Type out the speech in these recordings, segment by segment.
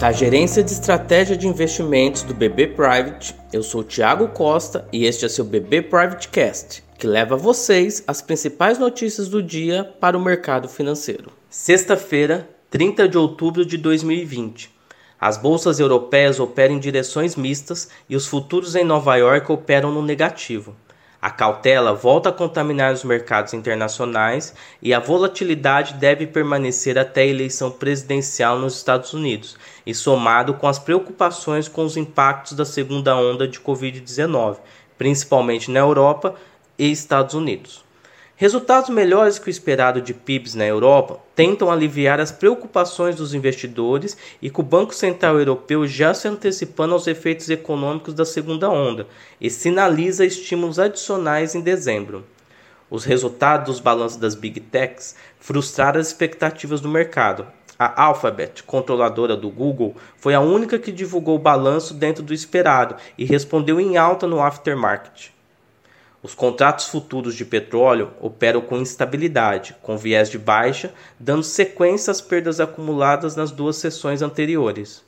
Da Gerência de Estratégia de Investimentos do BB Private, eu sou Tiago Costa e este é seu BB Private Cast, que leva a vocês as principais notícias do dia para o mercado financeiro. Sexta-feira, 30 de outubro de 2020. As bolsas europeias operam em direções mistas e os futuros em Nova York operam no negativo. A cautela volta a contaminar os mercados internacionais e a volatilidade deve permanecer até a eleição presidencial nos Estados Unidos, e somado com as preocupações com os impactos da segunda onda de Covid-19, principalmente na Europa e Estados Unidos. Resultados melhores que o esperado de PIBs na Europa tentam aliviar as preocupações dos investidores e que o Banco Central Europeu já se antecipando aos efeitos econômicos da segunda onda e sinaliza estímulos adicionais em dezembro. Os resultados dos balanços das Big Techs frustraram as expectativas do mercado. A Alphabet, controladora do Google, foi a única que divulgou o balanço dentro do esperado e respondeu em alta no aftermarket. Os contratos futuros de petróleo operam com instabilidade, com viés de baixa, dando sequência às perdas acumuladas nas duas sessões anteriores.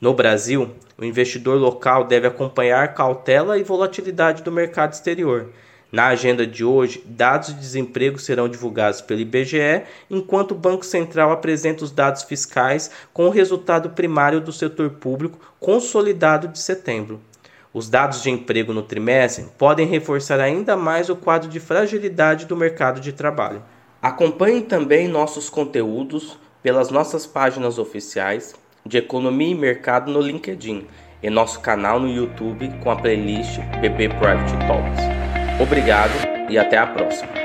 No Brasil, o investidor local deve acompanhar cautela e volatilidade do mercado exterior. Na agenda de hoje, dados de desemprego serão divulgados pelo IBGE, enquanto o Banco Central apresenta os dados fiscais com o resultado primário do setor público consolidado de setembro. Os dados de emprego no trimestre podem reforçar ainda mais o quadro de fragilidade do mercado de trabalho. Acompanhe também nossos conteúdos pelas nossas páginas oficiais de Economia e Mercado no LinkedIn e nosso canal no YouTube com a playlist BB Private Talks. Obrigado e até a próxima.